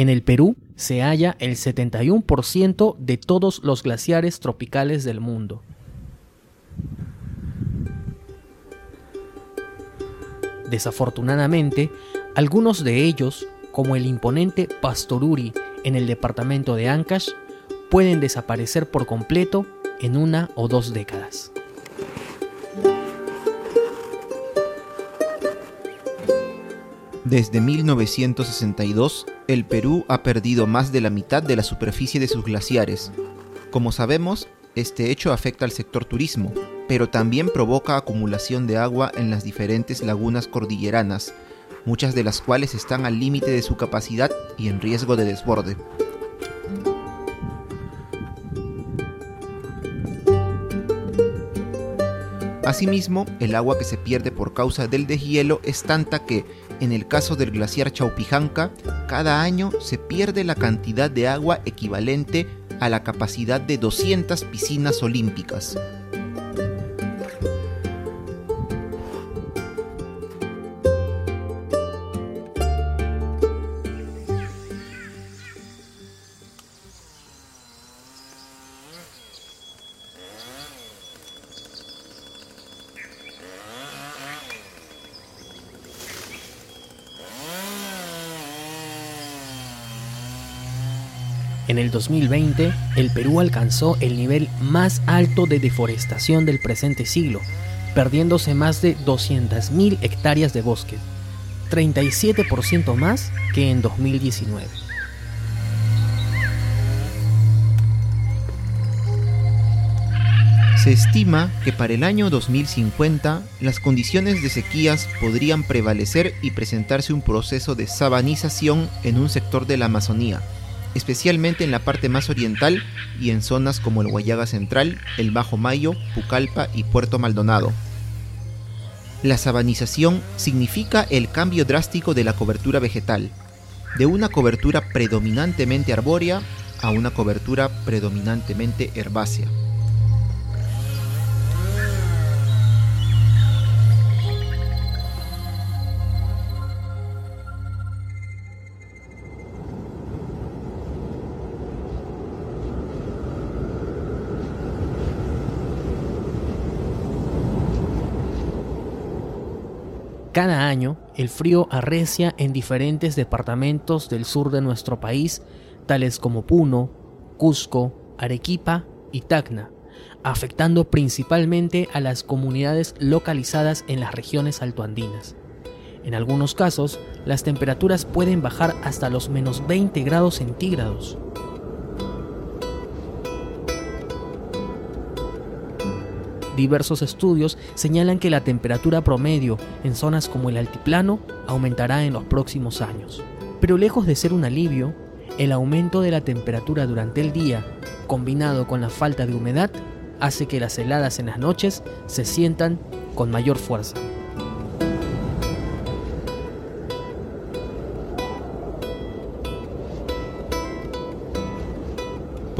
En el Perú se halla el 71% de todos los glaciares tropicales del mundo. Desafortunadamente, algunos de ellos, como el imponente Pastoruri en el departamento de Ancash, pueden desaparecer por completo en una o dos décadas. Desde 1962, el Perú ha perdido más de la mitad de la superficie de sus glaciares. Como sabemos, este hecho afecta al sector turismo, pero también provoca acumulación de agua en las diferentes lagunas cordilleranas, muchas de las cuales están al límite de su capacidad y en riesgo de desborde. Asimismo, el agua que se pierde por causa del deshielo es tanta que, en el caso del glaciar Chaupijanca, cada año se pierde la cantidad de agua equivalente a la capacidad de 200 piscinas olímpicas. En el 2020, el Perú alcanzó el nivel más alto de deforestación del presente siglo, perdiéndose más de 200.000 hectáreas de bosque, 37% más que en 2019. Se estima que para el año 2050 las condiciones de sequías podrían prevalecer y presentarse un proceso de sabanización en un sector de la Amazonía, especialmente en la parte más oriental y en zonas como el Guayaga Central, el Bajo Mayo, Pucallpa y Puerto Maldonado. La sabanización significa el cambio drástico de la cobertura vegetal, de una cobertura predominantemente arbórea a una cobertura predominantemente herbácea. Cada año, el frío arrecia en diferentes departamentos del sur de nuestro país, tales como Puno, Cusco, Arequipa y Tacna, afectando principalmente a las comunidades localizadas en las regiones altoandinas. En algunos casos, las temperaturas pueden bajar hasta los menos 20 grados centígrados. Diversos estudios señalan que la temperatura promedio en zonas como el altiplano aumentará en los próximos años. Pero lejos de ser un alivio, el aumento de la temperatura durante el día, combinado con la falta de humedad, hace que las heladas en las noches se sientan con mayor fuerza.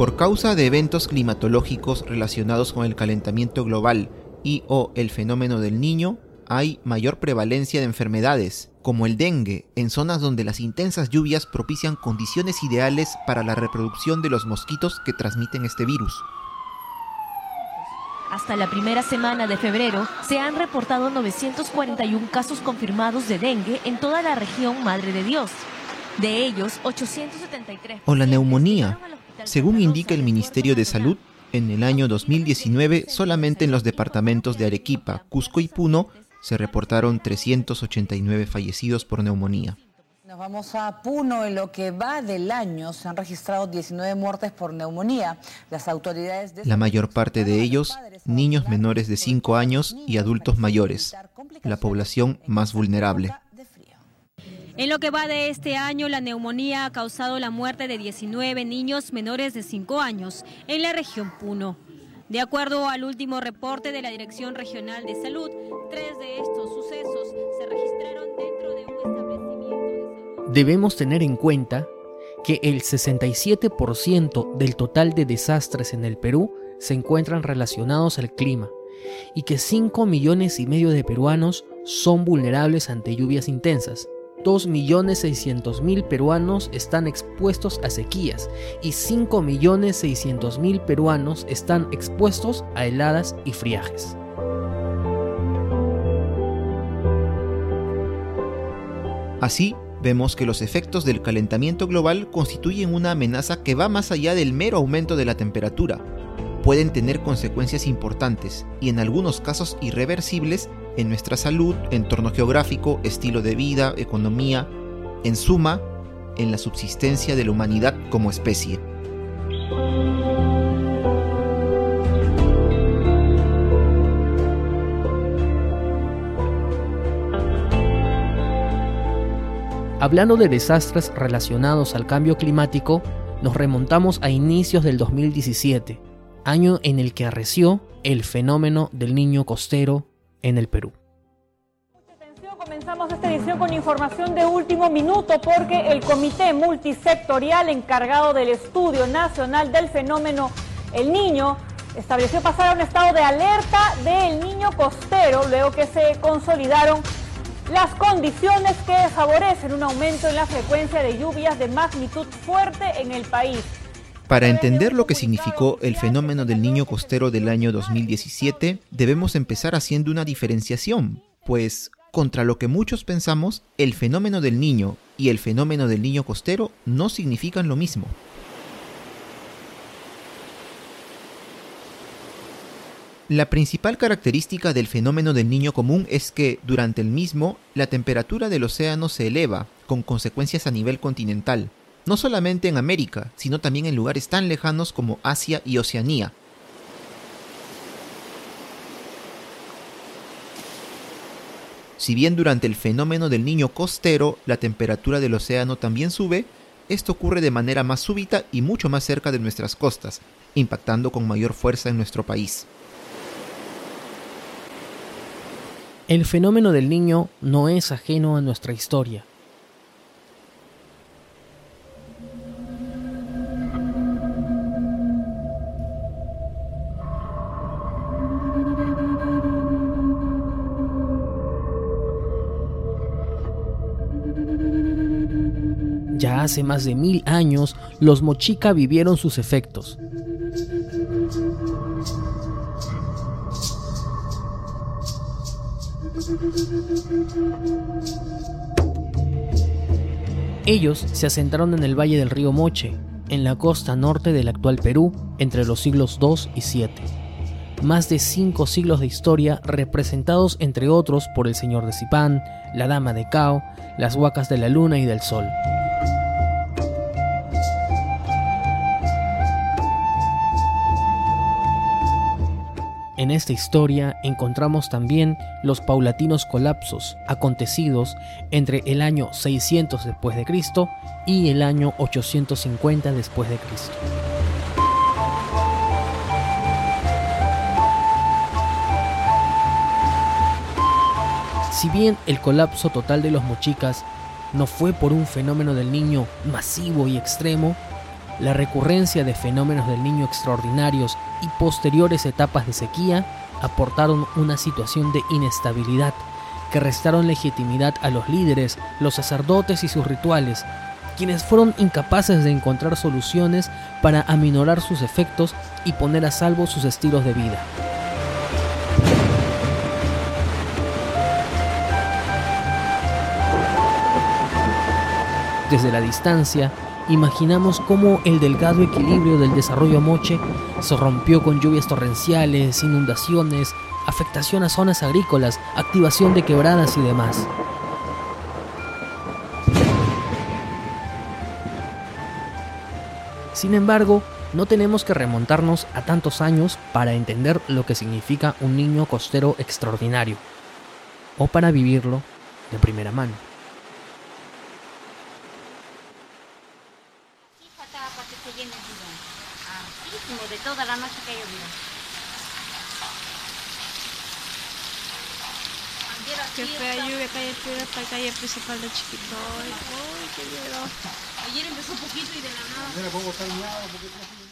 Por causa de eventos climatológicos relacionados con el calentamiento global y o el fenómeno del niño, hay mayor prevalencia de enfermedades, como el dengue, en zonas donde las intensas lluvias propician condiciones ideales para la reproducción de los mosquitos que transmiten este virus. Hasta la primera semana de febrero se han reportado 941 casos confirmados de dengue en toda la región Madre de Dios. De ellos, 873. O la neumonía, según indica el Ministerio de Salud, en el año 2019 solamente en los departamentos de Arequipa, Cusco y Puno se reportaron 389 fallecidos por neumonía. Nos vamos a Puno. En lo que va del año se han registrado 19 muertes por neumonía. Las autoridades... La mayor parte de ellos, niños menores de 5 años y adultos mayores, la población más vulnerable. En lo que va de este año, la neumonía ha causado la muerte de 19 niños menores de 5 años en la región Puno. De acuerdo al último reporte de la Dirección Regional de Salud, tres de estos sucesos se registraron dentro de un establecimiento de salud. Debemos tener en cuenta que el 67% del total de desastres en el Perú se encuentran relacionados al clima y que 5 millones y medio de peruanos son vulnerables ante lluvias intensas, 2.600.000 peruanos están expuestos a sequías y 5.600.000 peruanos están expuestos a heladas y friajes. Así, vemos que los efectos del calentamiento global constituyen una amenaza que va más allá del mero aumento de la temperatura. Pueden tener consecuencias importantes y en algunos casos irreversibles en nuestra salud, entorno geográfico, estilo de vida, economía, en suma, en la subsistencia de la humanidad como especie. Hablando de desastres relacionados al cambio climático, nos remontamos a inicios del 2017, año en el que arreció el fenómeno del niño costero en el Perú. Comenzamos esta edición con información de último minuto porque el Comité Multisectorial encargado del Estudio Nacional del Fenómeno El Niño estableció pasar a un estado de alerta del niño costero luego que se consolidaron las condiciones que favorecen un aumento en la frecuencia de lluvias de magnitud fuerte en el país. Para entender lo que significó el fenómeno del niño costero del año 2017, debemos empezar haciendo una diferenciación, pues contra lo que muchos pensamos, el fenómeno del niño y el fenómeno del niño costero no significan lo mismo. La principal característica del fenómeno del niño común es que, durante el mismo, la temperatura del océano se eleva, con consecuencias a nivel continental, no solamente en América, sino también en lugares tan lejanos como Asia y Oceanía. Si bien durante el fenómeno del niño costero la temperatura del océano también sube, esto ocurre de manera más súbita y mucho más cerca de nuestras costas, impactando con mayor fuerza en nuestro país. El fenómeno del niño no es ajeno a nuestra historia. Hace más de mil años, los mochica vivieron sus efectos. Ellos se asentaron en el valle del río Moche, en la costa norte del actual Perú, entre los siglos II y VII. Más de cinco siglos de historia representados entre otros por el Señor de Zipán, la Dama de Cao, las Huacas de la Luna y del Sol. En esta historia encontramos también los paulatinos colapsos acontecidos entre el año 600 después de Cristo y el año 850 después de Cristo. Si bien el colapso total de los mochicas no fue por un fenómeno del niño masivo y extremo, la recurrencia de fenómenos del niño extraordinarios y posteriores etapas de sequía aportaron una situación de inestabilidad que restaron legitimidad a los líderes, los sacerdotes y sus rituales, quienes fueron incapaces de encontrar soluciones para aminorar sus efectos y poner a salvo sus estilos de vida. Desde la distancia, imaginamos cómo el delgado equilibrio del desarrollo moche se rompió con lluvias torrenciales, inundaciones, afectación a zonas agrícolas, activación de quebradas y demás. Sin embargo, no tenemos que remontarnos a tantos años para entender lo que significa un niño costero extraordinario, o para vivirlo de primera mano. De la noche que llovió. Qué fea lluvia cae para calle principal de Chiquito. Ay, qué miedo. Ayer empezó poquito y de la nada.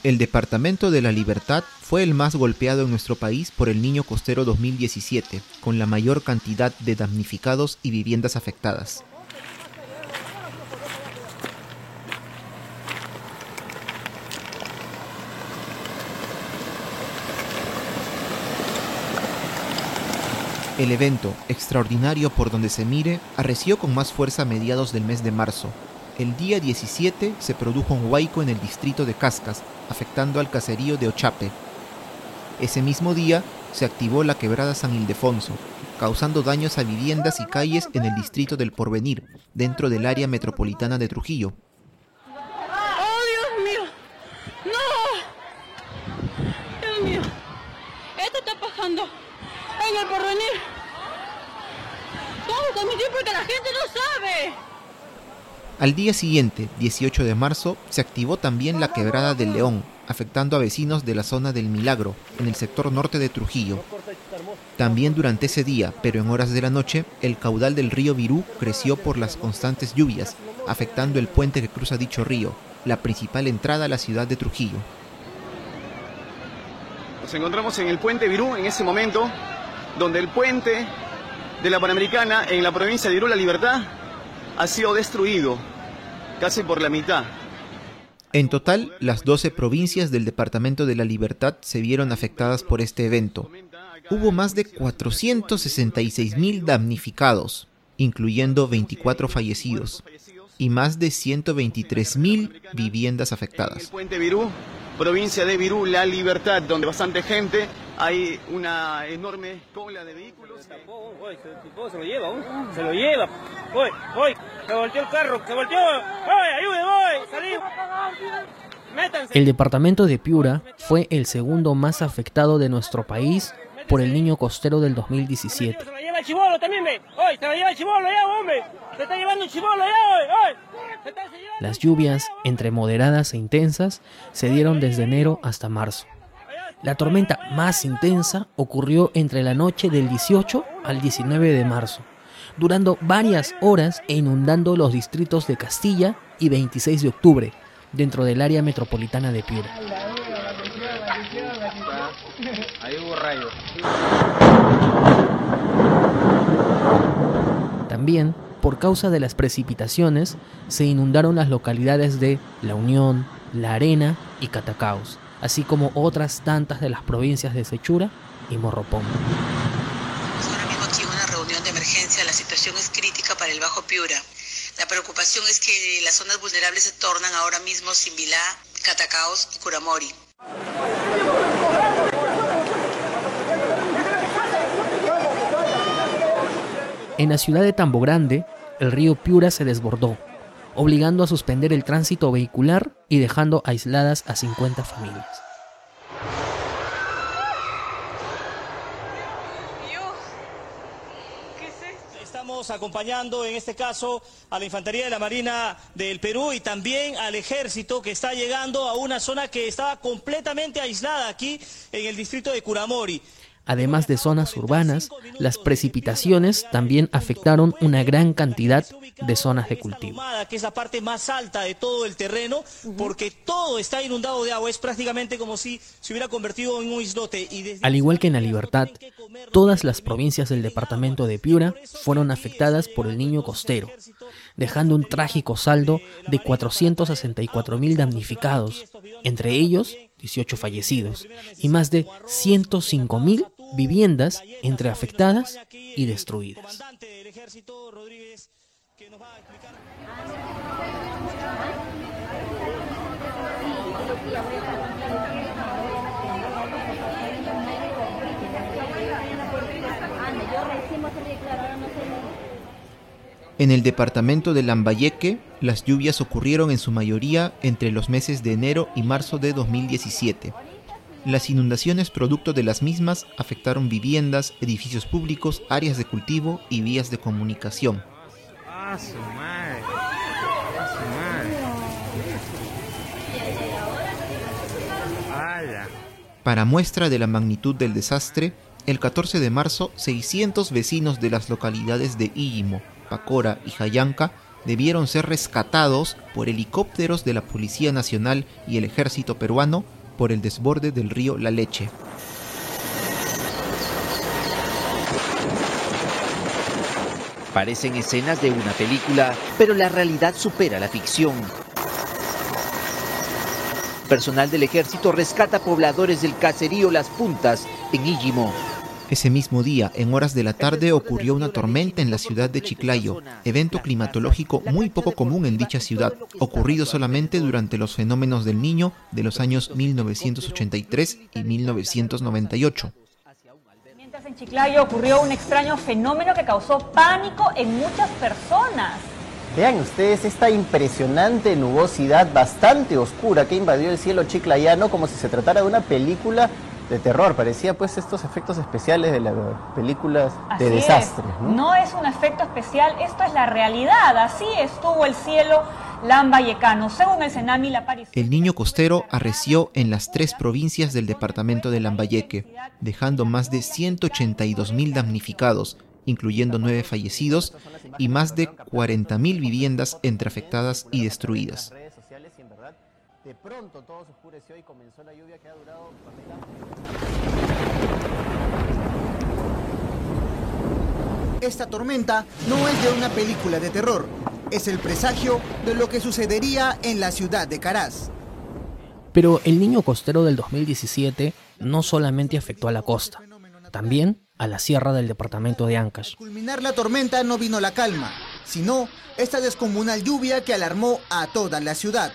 El Departamento de la Libertad fue el más golpeado en nuestro país por el Niño Costero 2017, con la mayor cantidad de damnificados y viviendas afectadas. El evento, extraordinario por donde se mire, arreció con más fuerza a mediados del mes de marzo. El día 17 se produjo un huaico en el distrito de Cascas, afectando al caserío de Ochape. Ese mismo día se activó la quebrada San Ildefonso, causando daños a viviendas y calles en el distrito del Porvenir, dentro del área metropolitana de Trujillo. ¡Oh, Dios mío! ¡No! Dios mío. Esto está pasando en el porvenir. A transmitir porque la gente no sabe. Al día siguiente, 18 de marzo, se activó también la quebrada del León, afectando a vecinos de la zona del Milagro, en el sector norte de Trujillo. También durante ese día, pero en horas de la noche, el caudal del río Virú creció por las constantes lluvias, afectando el puente que cruza dicho río, la principal entrada a la ciudad de Trujillo. Nos encontramos en el puente Virú en ese momento, donde el puente de la Panamericana en la provincia de Virú La Libertad ha sido destruido casi por la mitad. En total, las 12 provincias del Departamento de la Libertad se vieron afectadas por este evento. Hubo más de 466 mil damnificados, incluyendo 24 fallecidos, y más de 123 mil viviendas El afectadas. Provincia de Virú La Libertad, donde bastante gente, hay una enorme cola de vehículos. se lo lleva, se lo lleva. Voy, voy, se volteó el carro, se volteó. Voy, ayude, voy, salí. Métanse. El departamento de Piura fue el segundo más afectado de nuestro país por el niño costero del 2017. Lleva el chivolo también, ve. Hoy, se lo lleva el chivolo ya, hombre. Se está llevando un chivolo ya, hoy, Las lluvias, entre moderadas e intensas, se dieron desde enero hasta marzo. La tormenta más intensa ocurrió entre la noche del 18 al 19 de marzo, durando varias horas e inundando los distritos de Castilla y 26 de octubre, dentro del área metropolitana de Piura. También, por causa de las precipitaciones, se inundaron las localidades de La Unión, La Arena y Catacaos, así como otras tantas de las provincias de Sechura y Morropón. Ahora mismo aquí una reunión de emergencia, la situación es crítica para el Bajo Piura. La preocupación es que las zonas vulnerables se tornan ahora mismo Simbilá, Catacaos y Curamori. En la ciudad de Tambo Grande, el río Piura se desbordó, obligando a suspender el tránsito vehicular y dejando aisladas a 50 familias. Estamos acompañando en este caso a la Infantería de la Marina del Perú y también al Ejército que está llegando a una zona que estaba completamente aislada aquí en el distrito de Curamori. Además de zonas urbanas, las precipitaciones también afectaron una gran cantidad de zonas de cultivo. Ahumada, que es la parte más alta de todo el terreno, porque todo está inundado de agua. Es prácticamente como si se hubiera convertido en un islote. Y desde Al igual que en la Libertad, todas las provincias del departamento de Piura fueron afectadas por el niño costero, dejando un trágico saldo de 464.000 damnificados, entre ellos 18 fallecidos, y más de 105.000 viviendas entre afectadas y destruidas. En el departamento de Lambayeque, las lluvias ocurrieron en su mayoría entre los meses de enero y marzo de 2017. Las inundaciones producto de las mismas afectaron viviendas, edificios públicos, áreas de cultivo y vías de comunicación. Ah. Ah. Ala. Para muestra de la magnitud del desastre, el 14 de marzo 600 vecinos de las localidades de Íllimo, Pacora y Jayanca debieron ser rescatados por helicópteros de la Policía Nacional y el Ejército Peruano por el desborde del río La Leche. Parecen escenas de una película, pero la realidad supera la ficción. Personal del ejército rescata pobladores del caserío Las Puntas, en Íllimo. Ese mismo día, en horas de la tarde, ocurrió una tormenta en la ciudad de Chiclayo, evento climatológico muy poco común en dicha ciudad, ocurrido solamente durante los fenómenos del niño de los años 1983 y 1998. Mientras en Chiclayo ocurrió un extraño fenómeno que causó pánico en muchas personas. Vean ustedes esta impresionante nubosidad bastante oscura que invadió el cielo chiclayano como si se tratara de una película de terror. Parecía pues estos efectos especiales de las películas de Así desastres. es. ¿no? ¿no? es un efecto especial, esto es la realidad. Así estuvo el cielo lambayecano. Según el Senami, la aparición... El niño costero arreció en las tres provincias del departamento de Lambayeque, dejando más de 182.000 damnificados, incluyendo nueve fallecidos y más de 40.000 viviendas entre afectadas y destruidas. redes sociales y en verdad de pronto todo se oscureció y comenzó la lluvia que ha durado Esta tormenta no es de una película de terror, es el presagio de lo que sucedería en la ciudad de Caraz. Pero el niño costero del 2017 no solamente afectó a la costa, también a la sierra del departamento de Ancash. Culminar la tormenta no vino la calma, sino esta descomunal lluvia que alarmó a toda la ciudad.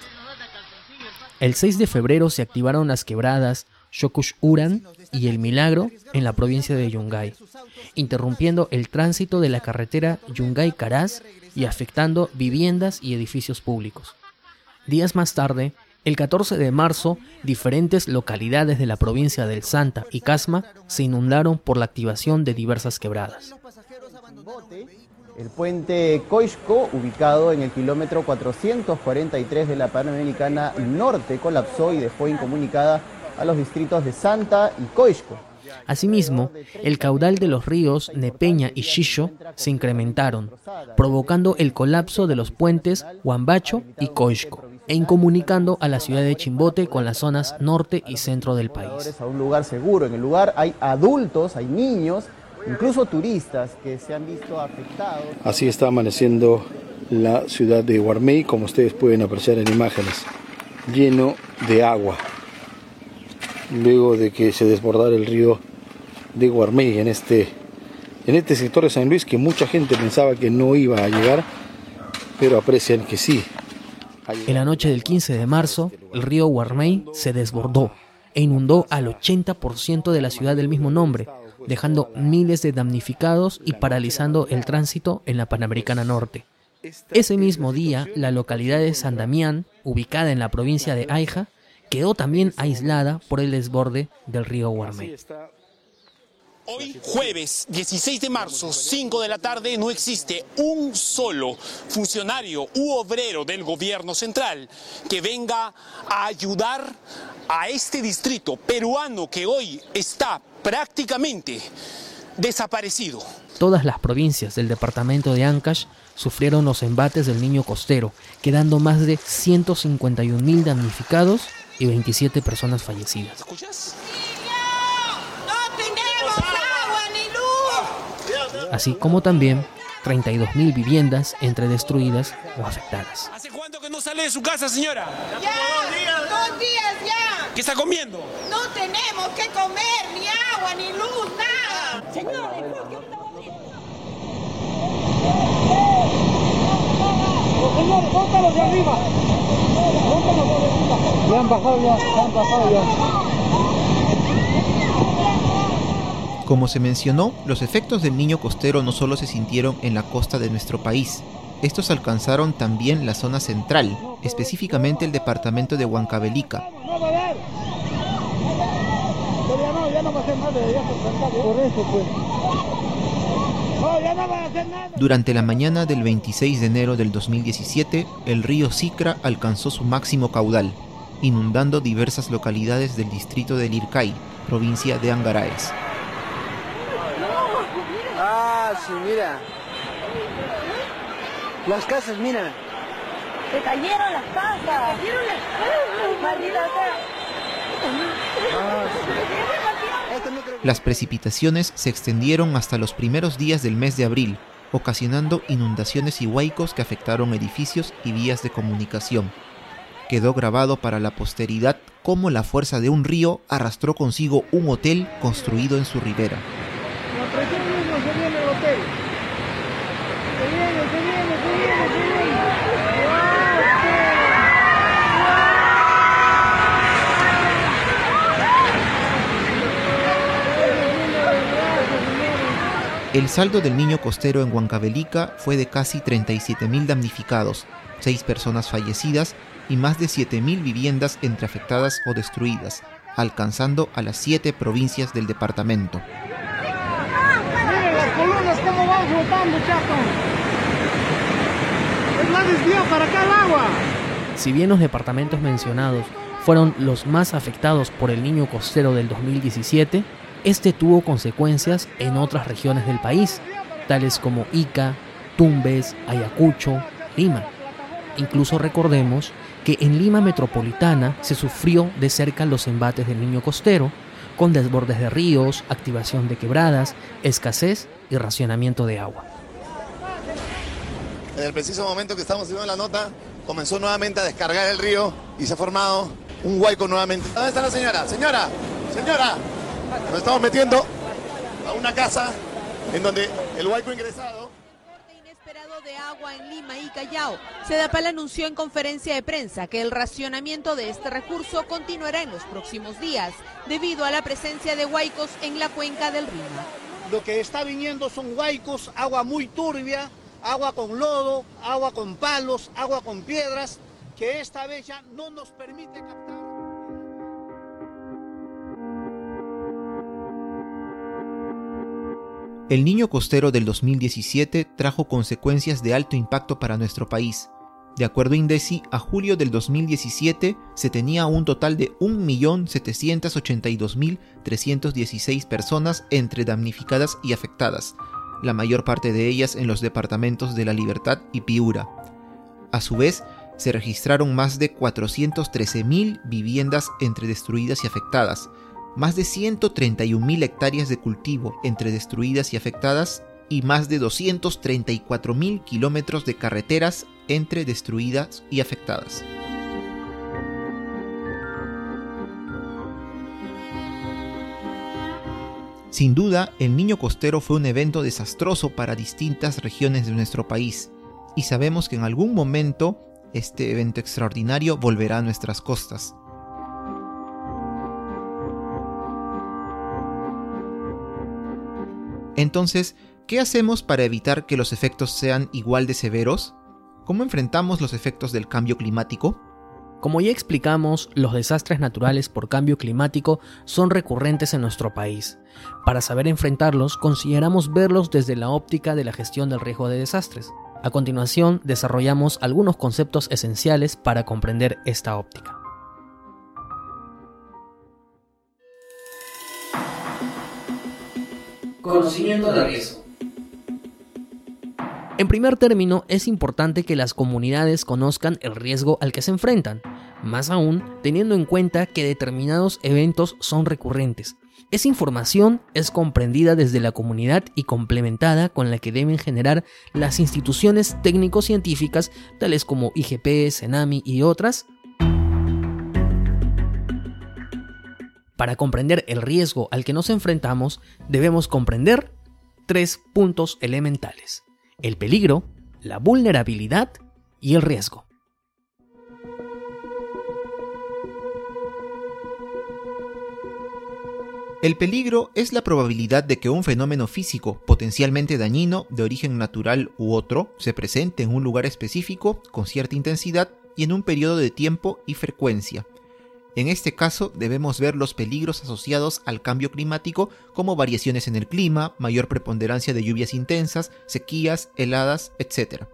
El 6 de febrero se activaron las quebradas Shokush Uran y El Milagro en la provincia de Yungay, interrumpiendo el tránsito de la carretera Yungay-Caraz y afectando viviendas y edificios públicos. Días más tarde, el 14 de marzo, diferentes localidades de la provincia del Santa y Casma se inundaron por la activación de diversas quebradas. El puente Coixco, ubicado en el kilómetro 443 de la Panamericana Norte, colapsó y dejó incomunicada a los distritos de Santa y Coixco. Asimismo, el caudal de los ríos Nepeña y Xillo se incrementaron, provocando el colapso de los puentes Huambacho y Coixco, e incomunicando a la ciudad de Chimbote con las zonas norte y centro del país. A un lugar seguro. En el lugar hay adultos, hay niños, incluso turistas que se han visto afectados. Así está amaneciendo la ciudad de Guarmey, como ustedes pueden apreciar en imágenes, lleno de agua. Luego de que se desbordara el río de Guarmey en este, en este sector de San Luis, que mucha gente pensaba que no iba a llegar, pero aprecian que sí. En la noche del 15 de marzo, el río Guarmey se desbordó e inundó al 80% de la ciudad del mismo nombre, dejando miles de damnificados y paralizando el tránsito en la Panamericana Norte. Ese mismo día, la localidad de San Damián, ubicada en la provincia de Aija, quedó también aislada por el desborde del río Guarmey. Hoy, jueves 16 de marzo, 5 de la tarde, no existe un solo funcionario u obrero del gobierno central que venga a ayudar a este distrito peruano que hoy está prácticamente desaparecido. Todas las provincias del departamento de Ancash sufrieron los embates del niño costero, quedando más de 151.000 damnificados y 27 personas fallecidas. ¿Escuchas? así como también 32.000 viviendas entre destruidas o afectadas. ¿Hace cuánto que no sale de su casa, señora? Ya, dos días ya. ¿Qué está comiendo? No tenemos que comer, ni agua, ni luz, nada. Señora, Señores, bótalos de arriba. De arriba. Ya han bajado ya, ya han bajado ya. Como se mencionó, los efectos del niño costero no solo se sintieron en la costa de nuestro país, estos alcanzaron también la zona central, específicamente el departamento de Huancavelica. Durante la mañana del 26 de enero del 2017, el río Sicra alcanzó su máximo caudal, inundando diversas localidades del distrito de Lircay, provincia de Angaraes. Ah, sí, mira. Las casas, mira. Se cayeron las casas. Se cayeron las casas. Maldita Las precipitaciones se extendieron hasta los primeros días del mes de abril, ocasionando inundaciones y huaicos que afectaron edificios y vías de comunicación. Quedó grabado para la posteridad cómo la fuerza de un río arrastró consigo un hotel construido en su ribera. viene el hotel. Se viene, se viene, se viene, se viene. El saldo del niño costero en Huancavelica fue de casi 37.000 damnificados, 6 personas fallecidas y más de 7.000 viviendas entre afectadas o destruidas, alcanzando a las 7 provincias del departamento. Miren las columnas cómo van flotando, chato. Si bien los departamentos mencionados fueron los más afectados por el niño costero del 2017, este tuvo consecuencias en otras regiones del país, tales como Ica, Tumbes, Ayacucho, Lima. Incluso recordemos que en Lima Metropolitana se sufrió de cerca los embates del niño costero, con desbordes de ríos, activación de quebradas, escasez y racionamiento de agua. En el preciso momento que estamos haciendo la nota, comenzó nuevamente a descargar el río y se ha formado un huaico nuevamente. ¿Dónde está la señora? Señora, señora, nos estamos metiendo a una casa en donde el huaico ingresado inesperado de agua en Lima y Callao. Sedapal anunció en conferencia de prensa que el racionamiento de este recurso continuará en los próximos días, debido a la presencia de huaicos en la cuenca del Rima. Lo que está viniendo son huaicos, agua muy turbia, agua con lodo, agua con palos, agua con piedras, que esta vez ya no nos permite captar. El niño costero del 2017 trajo consecuencias de alto impacto para nuestro país. De acuerdo a Indesi, a julio del 2017 se tenía un total de 1.782.316 personas entre damnificadas y afectadas, la mayor parte de ellas en los departamentos de La Libertad y Piura. A su vez, se registraron más de 413.000 viviendas entre destruidas y afectadas, más de 131.000 hectáreas de cultivo entre destruidas y afectadas y más de 234.000 kilómetros de carreteras entre destruidas y afectadas. Sin duda, el Niño Costero fue un evento desastroso para distintas regiones de nuestro país, y sabemos que en algún momento este evento extraordinario volverá a nuestras costas. Entonces, ¿qué hacemos para evitar que los efectos sean igual de severos? ¿Cómo enfrentamos los efectos del cambio climático? Como ya explicamos, los desastres naturales por cambio climático son recurrentes en nuestro país. Para saber enfrentarlos, consideramos verlos desde la óptica de la gestión del riesgo de desastres. A continuación, desarrollamos algunos conceptos esenciales para comprender esta óptica. Conocimiento de riesgo. En primer término, es importante que las comunidades conozcan el riesgo al que se enfrentan, más aún teniendo en cuenta que determinados eventos son recurrentes. Esa información es comprendida desde la comunidad y complementada con la que deben generar las instituciones técnico-científicas tales como IGP, Senami y otras Para comprender el riesgo al que nos enfrentamos, debemos comprender tres puntos elementales. El peligro, la vulnerabilidad y el riesgo. El peligro es la probabilidad de que un fenómeno físico potencialmente dañino de origen natural u otro se presente en un lugar específico con cierta intensidad y en un periodo de tiempo y frecuencia, en este caso debemos ver los peligros asociados al cambio climático como variaciones en el clima, mayor preponderancia de lluvias intensas, sequías, heladas, etc.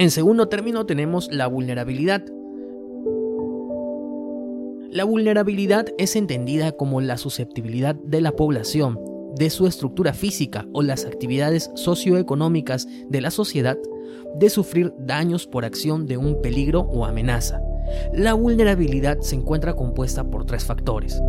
En segundo término tenemos la vulnerabilidad. La vulnerabilidad es entendida como la susceptibilidad de la población de su estructura física o las actividades socioeconómicas de la sociedad de sufrir daños por acción de un peligro o amenaza. La vulnerabilidad se encuentra compuesta por tres factores.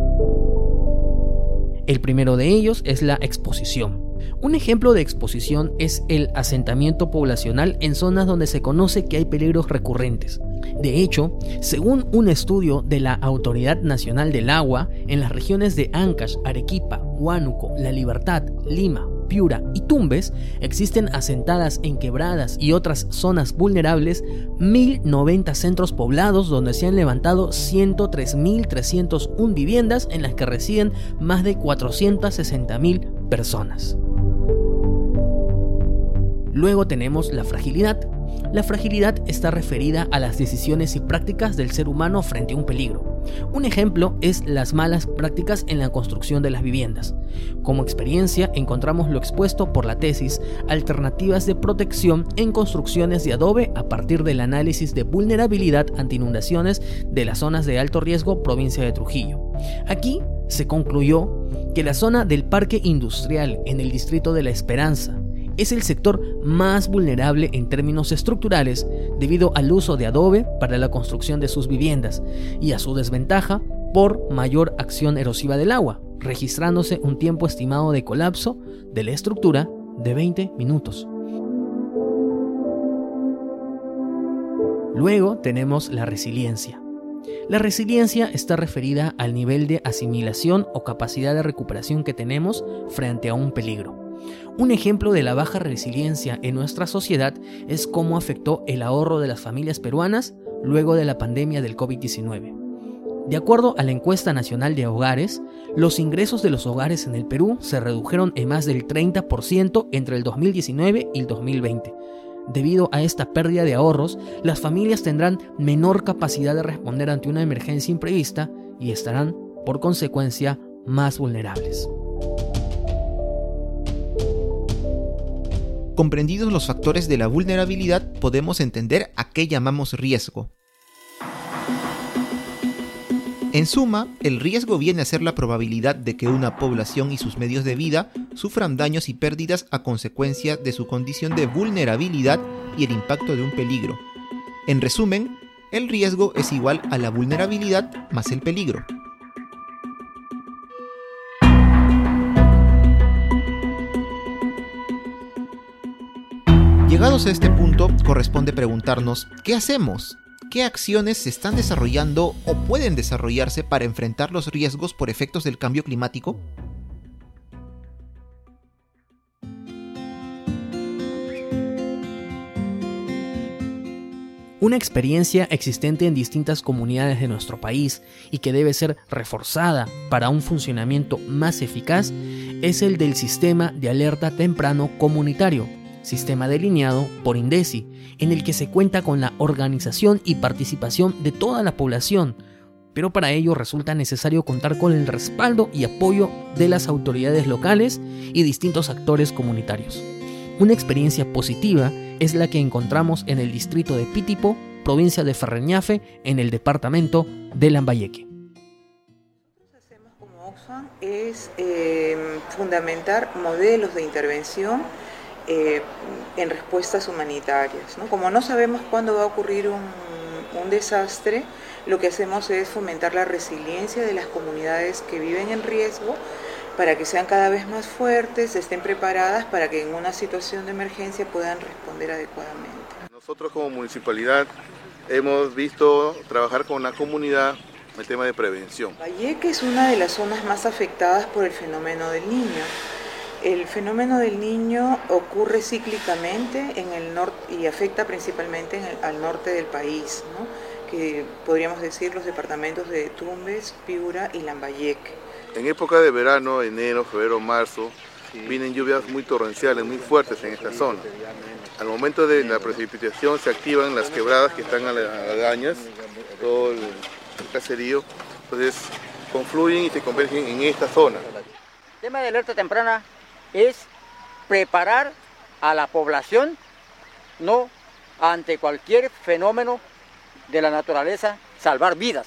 El primero de ellos es la exposición. Un ejemplo de exposición es el asentamiento poblacional en zonas donde se conoce que hay peligros recurrentes. De hecho, según un estudio de la Autoridad Nacional del Agua, en las regiones de Ancash, Arequipa, Huánuco, La Libertad, Lima, Piura y Tumbes existen asentadas en quebradas y otras zonas vulnerables 1.090 centros poblados donde se han levantado 103.301 viviendas en las que residen más de 460.000 personas. Luego tenemos la fragilidad. La fragilidad está referida a las decisiones y prácticas del ser humano frente a un peligro. Un ejemplo es las malas prácticas en la construcción de las viviendas. Como experiencia encontramos lo expuesto por la tesis Alternativas de protección en construcciones de adobe a partir del análisis de vulnerabilidad ante inundaciones de las zonas de alto riesgo provincia de Trujillo. Aquí se concluyó que la zona del parque industrial en el distrito de La Esperanza, es el sector más vulnerable en términos estructurales debido al uso de adobe para la construcción de sus viviendas y a su desventaja por mayor acción erosiva del agua, registrándose un tiempo estimado de colapso de la estructura de 20 minutos. Luego tenemos la resiliencia. La resiliencia está referida al nivel de asimilación o capacidad de recuperación que tenemos frente a un peligro. Un ejemplo de la baja resiliencia en nuestra sociedad es cómo afectó el ahorro de las familias peruanas luego de la pandemia del COVID-19. De acuerdo a la encuesta nacional de hogares, los ingresos de los hogares en el Perú se redujeron en más del 30% entre el 2019 y el 2020. Debido a esta pérdida de ahorros, las familias tendrán menor capacidad de responder ante una emergencia imprevista y estarán, por consecuencia, más vulnerables. Comprendidos los factores de la vulnerabilidad, podemos entender a qué llamamos riesgo. En suma, el riesgo viene a ser la probabilidad de que una población y sus medios de vida sufran daños y pérdidas a consecuencia de su condición de vulnerabilidad y el impacto de un peligro. En resumen, el riesgo es igual a la vulnerabilidad más el peligro. Llegados a este punto, corresponde preguntarnos, ¿qué hacemos? ¿Qué acciones se están desarrollando o pueden desarrollarse para enfrentar los riesgos por efectos del cambio climático? Una experiencia existente en distintas comunidades de nuestro país y que debe ser reforzada para un funcionamiento más eficaz es el del sistema de alerta temprano comunitario, sistema delineado por INDECI, en el que se cuenta con la organización y participación de toda la población, pero para ello resulta necesario contar con el respaldo y apoyo de las autoridades locales y distintos actores comunitarios. Una experiencia positiva es la que encontramos en el distrito de Pitipo, provincia de Ferreñafe, en el departamento de Lambayeque. Es eh, fundamentar modelos de intervención eh, en respuestas humanitarias. Como no sabemos cuándo va a ocurrir un, un, desastre, lo que hacemos es fomentar la resiliencia de las comunidades que viven en riesgo para que sean cada vez más fuertes, estén preparadas para que en una situación de emergencia puedan responder adecuadamente. Nosotros como municipalidad hemos visto trabajar con la comunidad el tema de prevención. Valleque es una de las zonas más afectadas por el fenómeno del niño. El fenómeno del niño ocurre cíclicamente en el norte y afecta principalmente al norte del país, que podríamos decir los departamentos de Tumbes, Piura y Lambayeque. En época de verano, enero, febrero, marzo, vienen lluvias muy torrenciales, muy fuertes en esta zona. Al momento de la precipitación se activan las quebradas que están aledañas, todo el caserío, entonces confluyen y se convergen en esta zona. El tema de alerta temprana es preparar a la población no ante cualquier fenómeno de la naturaleza, salvar vidas.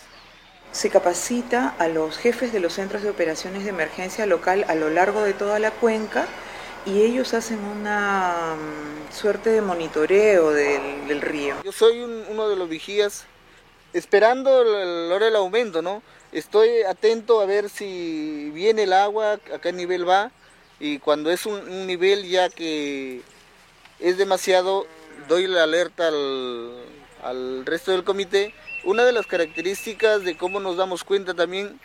Se capacita a los jefes de los centros de operaciones de emergencia local a lo largo de toda la cuenca y ellos hacen una mm, suerte de monitoreo del, del río. Yo soy un, uno de los vigías esperando la hora del aumento, ¿no? Estoy atento a ver si viene el agua, a qué nivel va y cuando es un, nivel ya que es demasiado, doy la alerta al, al resto del comité, una de las características de cómo nos damos cuenta también,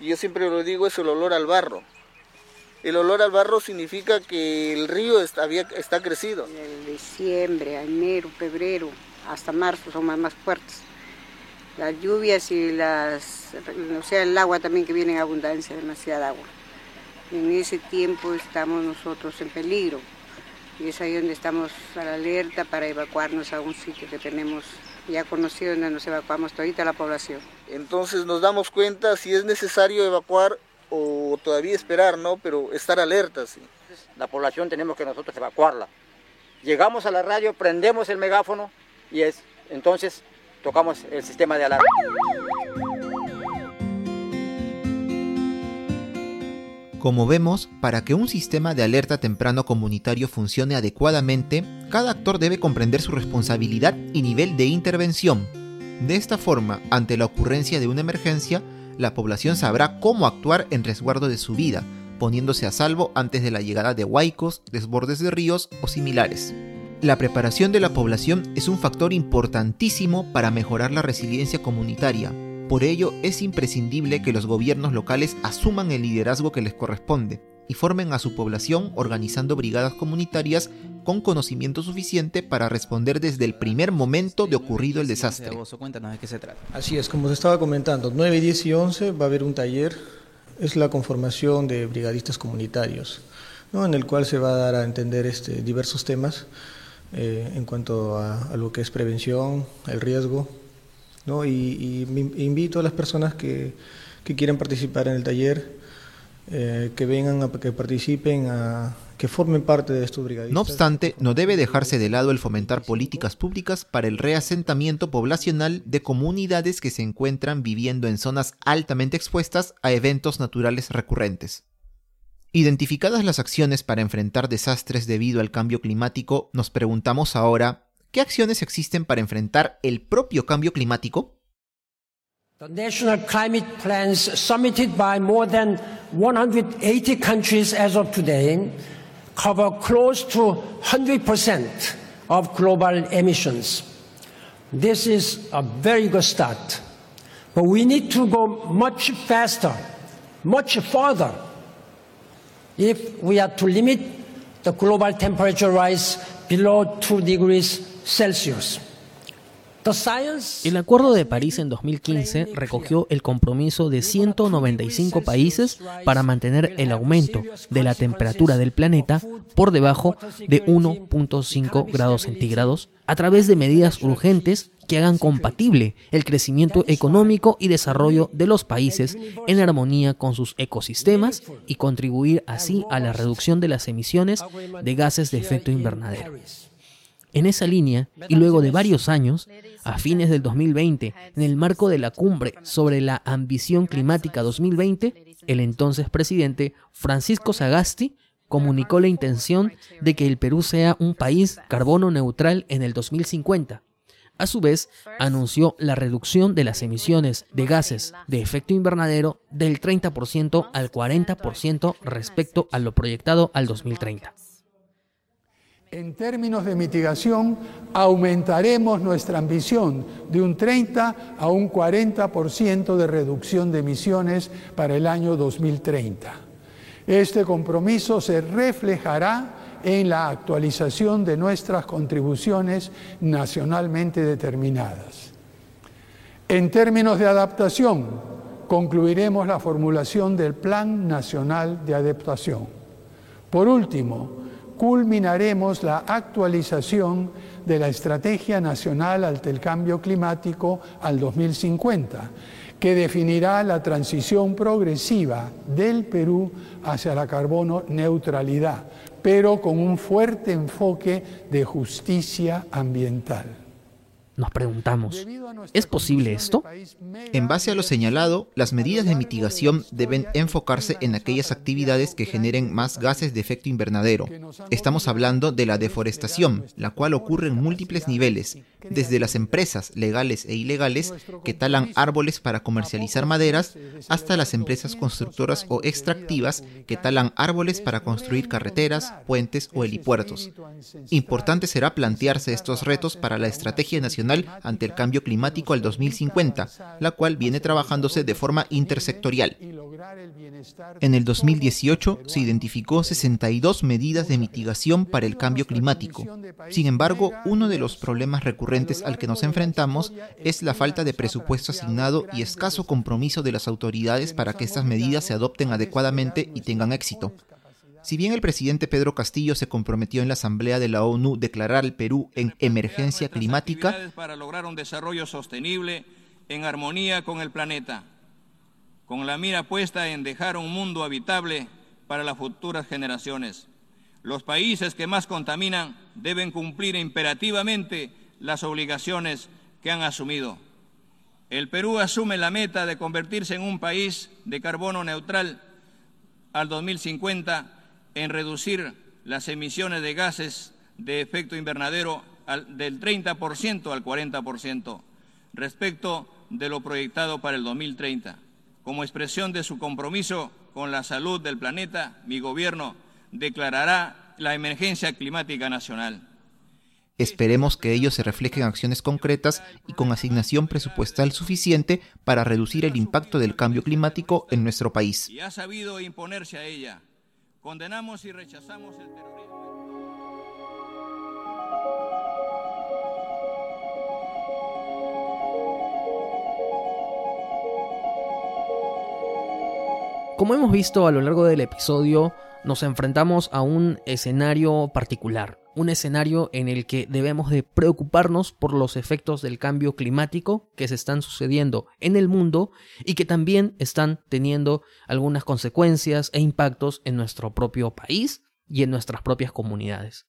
y yo siempre lo digo, es el olor al barro. El olor al barro significa que el río está, está crecido. De diciembre, enero, febrero, hasta marzo son más, fuertes. Las lluvias y las, el agua también que viene en abundancia, demasiada agua. En ese tiempo estamos nosotros en peligro y es ahí donde estamos a la alerta para evacuarnos a un sitio que tenemos ya conocido donde nos evacuamos todita la población. Entonces nos damos cuenta si es necesario evacuar o todavía esperar, ¿no? Pero estar alertas. La población tenemos que nosotros evacuarla. Llegamos a la radio, prendemos el megáfono y es entonces tocamos el sistema de alarma. Como vemos, para que un sistema de alerta temprano comunitario funcione adecuadamente, cada actor debe comprender su responsabilidad y nivel de intervención. De esta forma, ante la ocurrencia de una emergencia, la población sabrá cómo actuar en resguardo de su vida, poniéndose a salvo antes de la llegada de huaicos, desbordes de ríos o similares. La preparación de la población es un factor importantísimo para mejorar la resiliencia comunitaria, por ello, es imprescindible que los gobiernos locales asuman el liderazgo que les corresponde y formen a su población organizando brigadas comunitarias con conocimiento suficiente para responder desde el primer momento de ocurrido el desastre. Cuéntanos de qué se trata. Así es, como se estaba comentando, 9, 10 y 11 va a haber un taller, es la conformación de brigadistas comunitarios, ¿no? en el cual se va a dar a entender este, diversos temas eh, en cuanto a lo que es prevención, el riesgo, ¿no? Y, invito a las personas que, que quieran participar en el taller, eh, que vengan, a, que participen, a, que formen parte de estos brigadistas. No obstante, no debe dejarse de lado el fomentar políticas públicas para el reasentamiento poblacional de comunidades que se encuentran viviendo en zonas altamente expuestas a eventos naturales recurrentes. Identificadas las acciones para enfrentar desastres debido al cambio climático, nos preguntamos ahora ¿Qué acciones existen para enfrentar el propio cambio climático? The national climate plans submitted by more than 180 countries as of today cover close to 100% of global emissions. This is a very good start. But we need to go much faster, much further, if we are to limit the global temperature rise below 2 degrees Celsius. El Acuerdo de París en 2015 recogió el compromiso de 195 países para mantener el aumento de la temperatura del planeta por debajo de 1.5 grados centígrados a través de medidas urgentes que hagan compatible el crecimiento económico y desarrollo de los países en armonía con sus ecosistemas y contribuir así a la reducción de las emisiones de gases de efecto invernadero. En esa línea, y luego de varios años, a fines del 2020, en el marco de la cumbre sobre la ambición climática 2020, el entonces presidente Francisco Sagasti comunicó la intención de que el Perú sea un país carbono neutral en el 2050. A su vez, anunció la reducción de las emisiones de gases de efecto invernadero del 30% al 40% respecto a lo proyectado al 2030. En términos de mitigación, aumentaremos nuestra ambición de un 30 a un 40% de reducción de emisiones para el año 2030. Este compromiso se reflejará en la actualización de nuestras contribuciones nacionalmente determinadas. En términos de adaptación, concluiremos la formulación del Plan Nacional de Adaptación. Por último, culminaremos la actualización de la Estrategia Nacional ante el Cambio Climático al 2050, que definirá la transición progresiva del Perú hacia la carbono neutralidad, pero con un fuerte enfoque de justicia ambiental. Nos preguntamos, ¿es posible esto? En base a lo señalado, las medidas de mitigación deben enfocarse en aquellas actividades que generen más gases de efecto invernadero. Estamos hablando de la deforestación, la cual ocurre en múltiples niveles, desde las empresas legales e ilegales que talan árboles para comercializar maderas, hasta las empresas constructoras o extractivas que talan árboles para construir carreteras, puentes o helipuertos. Importante será plantearse estos retos para la Estrategia Nacional ante el cambio climático al 2050, la cual viene trabajándose de forma intersectorial. En el 2018 se identificó 62 medidas de mitigación para el cambio climático. Sin embargo, uno de los problemas recurrentes al que nos enfrentamos es la falta de presupuesto asignado y escaso compromiso de las autoridades para que estas medidas se adopten adecuadamente y tengan éxito. Si bien el presidente Pedro Castillo se comprometió en la Asamblea de la ONU declarar al Perú en emergencia climática para lograr un desarrollo sostenible en armonía con el planeta, con la mira puesta en dejar un mundo habitable para las futuras generaciones. Los países que más contaminan deben cumplir imperativamente las obligaciones que han asumido. El Perú asume la meta de convertirse en un país de carbono neutral al 2050 en reducir las emisiones de gases de efecto invernadero del 30% al 40% respecto de lo proyectado para el 2030. Como expresión de su compromiso con la salud del planeta, mi gobierno declarará la emergencia climática nacional. Esperemos que ello se refleje en acciones concretas y con asignación presupuestal suficiente para reducir el impacto del cambio climático en nuestro país. Y ha sabido imponerse a ella. Condenamos y rechazamos el terrorismo. Como hemos visto a lo largo del episodio, nos enfrentamos a un escenario particular, un escenario en el que debemos de preocuparnos por los efectos del cambio climático que se están sucediendo en el mundo y que también están teniendo algunas consecuencias e impactos en nuestro propio país y en nuestras propias comunidades.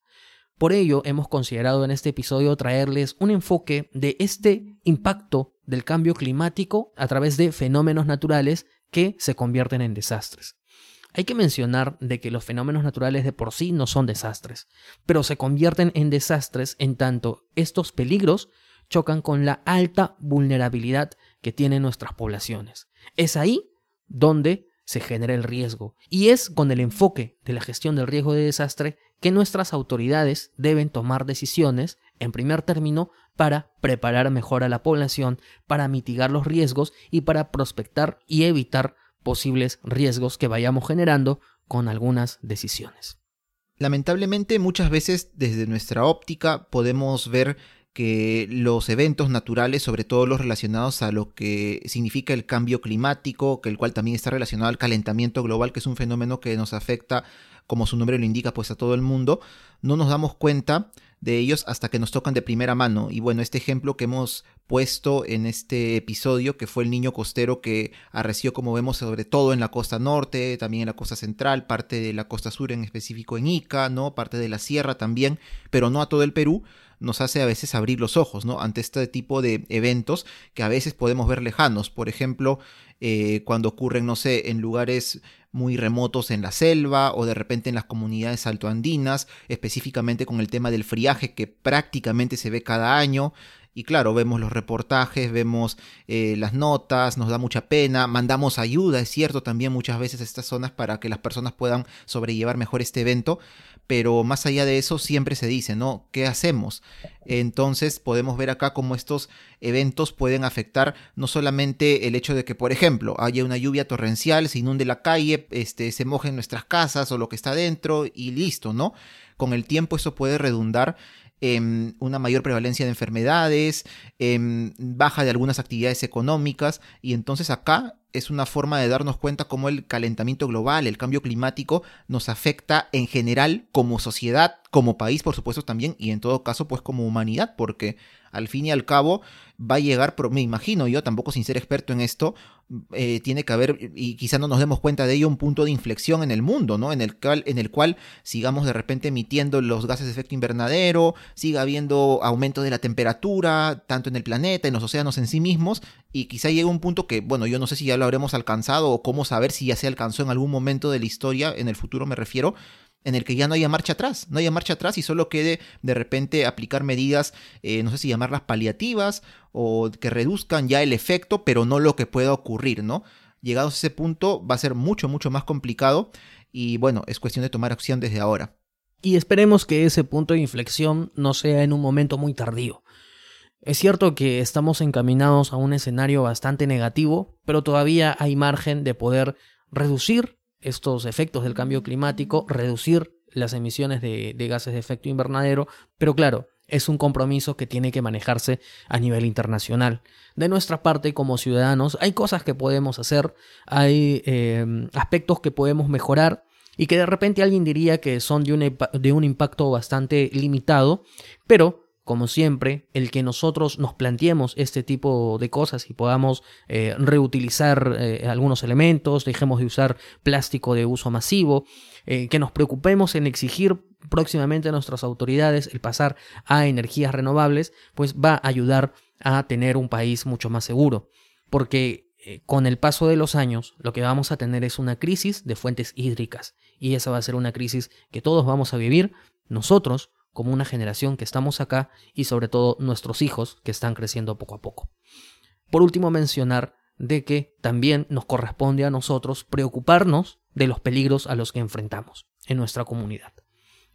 Por ello, hemos considerado en este episodio traerles un enfoque de este impacto del cambio climático a través de fenómenos naturales que se convierten en desastres. Hay que mencionar de que los fenómenos naturales de por sí no son desastres, pero se convierten en desastres en tanto estos peligros chocan con la alta vulnerabilidad que tienen nuestras poblaciones. Es ahí donde se genera el riesgo y es con el enfoque de la gestión del riesgo de desastre que nuestras autoridades deben tomar decisiones, en primer término, para preparar mejor a la población, para mitigar los riesgos y para prospectar y evitar posibles riesgos que vayamos generando con algunas decisiones. Lamentablemente muchas veces desde nuestra óptica podemos ver que los eventos naturales, sobre todo los relacionados a lo que significa el cambio climático, que el cual también está relacionado al calentamiento global, que es un fenómeno que nos afecta, como su nombre lo indica, pues a todo el mundo, no nos damos cuenta de ellos hasta que nos tocan de primera mano. Y bueno, este ejemplo que hemos puesto en este episodio, que fue el niño costero que arreció, como vemos, sobre todo en la costa norte, también en la costa central, parte de la costa sur en específico en Ica, ¿no? Parte de la sierra también, pero no a todo el Perú nos hace a veces abrir los ojos, ¿no? Ante este tipo de eventos que a veces podemos ver lejanos. Por ejemplo, eh, cuando ocurren, no sé, en lugares muy remotos en la selva o de repente en las comunidades altoandinas, específicamente con el tema del friaje que prácticamente se ve cada año. Y claro, vemos los reportajes, vemos eh, las notas, nos da mucha pena, mandamos ayuda, es cierto, también muchas veces a estas zonas para que las personas puedan sobrellevar mejor este evento, pero más allá de eso siempre se dice, ¿no? ¿Qué hacemos? Entonces podemos ver acá cómo estos eventos pueden afectar no solamente el hecho de que, por ejemplo, haya una lluvia torrencial, se inunde la calle, este, se mojen nuestras casas o lo que está dentro y listo, ¿no? Con el tiempo eso puede redundar en una mayor prevalencia de enfermedades, en baja de algunas actividades económicas y entonces acá es una forma de darnos cuenta cómo el calentamiento global, el cambio climático nos afecta en general como sociedad, como país por supuesto también y en todo caso pues como humanidad porque al fin y al cabo va a llegar, me imagino yo tampoco sin ser experto en esto, eh, tiene que haber, y quizá no nos demos cuenta de ello, un punto de inflexión en el mundo, ¿no? En el, cual, en el cual sigamos de repente emitiendo los gases de efecto invernadero, siga habiendo aumento de la temperatura, tanto en el planeta, en los océanos en sí mismos, y quizá llegue un punto que, bueno, yo no sé si ya lo habremos alcanzado o cómo saber si ya se alcanzó en algún momento de la historia, en el futuro me refiero, en el que ya no haya marcha atrás, no haya marcha atrás y solo quede de repente aplicar medidas, eh, no sé si llamarlas paliativas o que reduzcan ya el efecto, pero no lo que pueda ocurrir, ¿no? Llegados a ese punto va a ser mucho, mucho más complicado y bueno, es cuestión de tomar acción desde ahora. Y esperemos que ese punto de inflexión no sea en un momento muy tardío. Es cierto que estamos encaminados a un escenario bastante negativo, pero todavía hay margen de poder reducir estos efectos del cambio climático, reducir las emisiones de, gases de efecto invernadero, pero claro, es un compromiso que tiene que manejarse a nivel internacional. De nuestra parte, como ciudadanos, hay cosas que podemos hacer, hay em, aspectos que podemos mejorar y que de repente alguien diría que son de un, de un impacto bastante limitado, pero como siempre, el que nosotros nos planteemos este tipo de cosas y podamos eh, reutilizar eh, algunos elementos, dejemos de usar plástico de uso masivo, eh, que nos preocupemos en exigir próximamente a nuestras autoridades el pasar a energías renovables, pues va a ayudar a tener un país mucho más seguro. Porque con el paso de los años lo que vamos a tener es una crisis de fuentes hídricas y esa va a ser una crisis que todos vamos a vivir nosotros como una generación que estamos acá y sobre todo nuestros hijos que están creciendo poco a poco. Por último, mencionar de que también nos corresponde a nosotros preocuparnos de los peligros a los que enfrentamos en nuestra comunidad.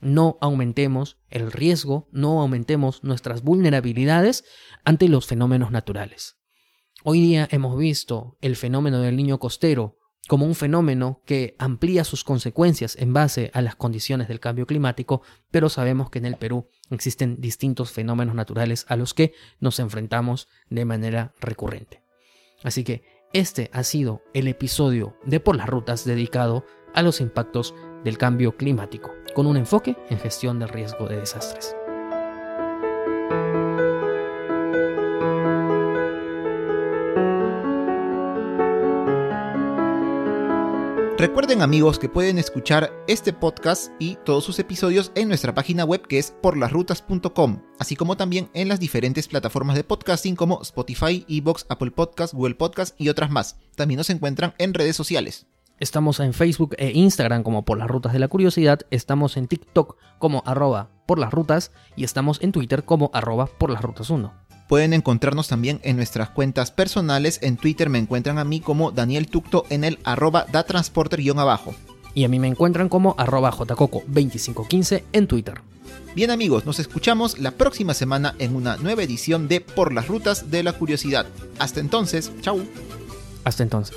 No aumentemos el riesgo, no aumentemos nuestras vulnerabilidades ante los fenómenos naturales. Hoy día hemos visto el fenómeno del niño costero como un fenómeno que amplía sus consecuencias en base a las condiciones del cambio climático, pero sabemos que en el Perú existen distintos fenómenos naturales a los que nos enfrentamos de manera recurrente. Así que este ha sido el episodio de Por las Rutas dedicado a los impactos del cambio climático, con un enfoque en gestión del riesgo de desastres. Recuerden amigos que pueden escuchar este podcast y todos sus episodios en nuestra página web que es porlasrutas.com, así como también en las diferentes plataformas de podcasting como Spotify, Evox, Apple Podcast, Google Podcast y otras más. También nos encuentran en redes sociales. Estamos en Facebook e Instagram como por las rutas de la curiosidad, estamos en TikTok como arroba por las rutas y estamos en Twitter como arroba por las rutas 1. Pueden encontrarnos también en nuestras cuentas personales. En Twitter me encuentran a mí como Daniel Tucto en el arroba datransporter-abajo. Y a mí me encuentran como arroba jcoco2515 en Twitter. Bien amigos, nos escuchamos la próxima semana en una nueva edición de Por las Rutas de la Curiosidad. Hasta entonces, chau. Hasta entonces.